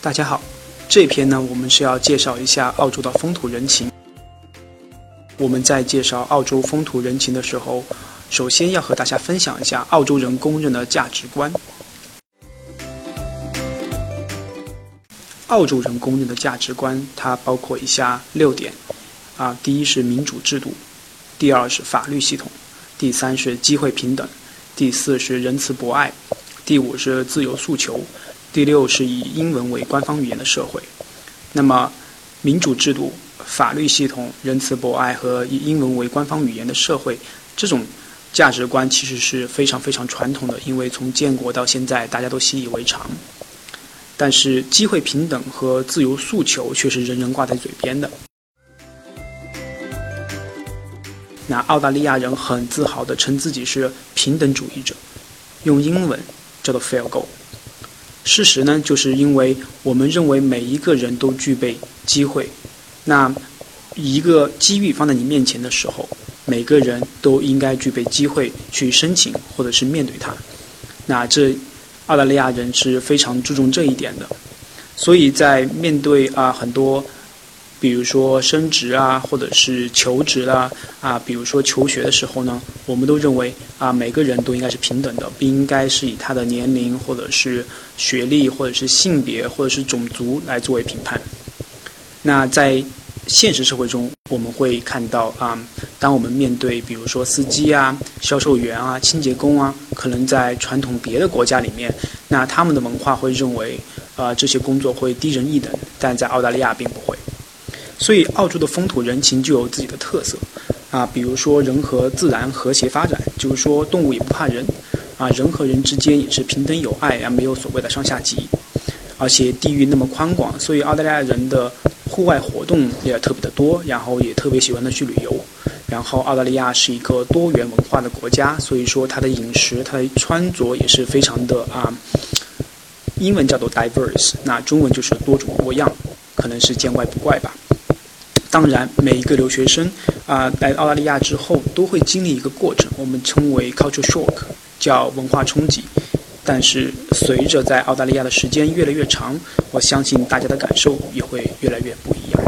大家好，这篇呢，我们是要介绍一下澳洲的风土人情。我们在介绍澳洲风土人情的时候，首先要和大家分享一下澳洲人公认的价值观。澳洲人公认的价值观，它包括以下六点：啊，第一是民主制度，第二是法律系统，第三是机会平等，第四是仁慈博爱，第五是自由诉求。第六是以英文为官方语言的社会，那么民主制度、法律系统、仁慈博爱和以英文为官方语言的社会，这种价值观其实是非常非常传统的，因为从建国到现在大家都习以为常。但是机会平等和自由诉求却是人人挂在嘴边的。那澳大利亚人很自豪地称自己是平等主义者，用英文叫做 “fair go”。事实呢，就是因为我们认为每一个人都具备机会，那一个机遇放在你面前的时候，每个人都应该具备机会去申请或者是面对它。那这澳大利亚人是非常注重这一点的，所以在面对啊很多。比如说升职啊，或者是求职啦，啊，比如说求学的时候呢，我们都认为啊，每个人都应该是平等的，不应该是以他的年龄或者是学历或者是性别或者是种族来作为评判。那在现实社会中，我们会看到啊，当我们面对比如说司机啊、销售员啊、清洁工啊，可能在传统别的国家里面，那他们的文化会认为啊，这些工作会低人一等，但在澳大利亚并不会。所以，澳洲的风土人情就有自己的特色，啊，比如说人和自然和谐发展，就是说动物也不怕人，啊，人和人之间也是平等友爱，啊，没有所谓的上下级，而且地域那么宽广，所以澳大利亚人的户外活动也特别的多，然后也特别喜欢的去旅游，然后澳大利亚是一个多元文化的国家，所以说它的饮食、它的穿着也是非常的啊，英文叫做 diverse，那中文就是多种多样，可能是见怪不怪吧。当然，每一个留学生啊来澳大利亚之后都会经历一个过程，我们称为 culture shock，叫文化冲击。但是随着在澳大利亚的时间越来越长，我相信大家的感受也会越来越不一样。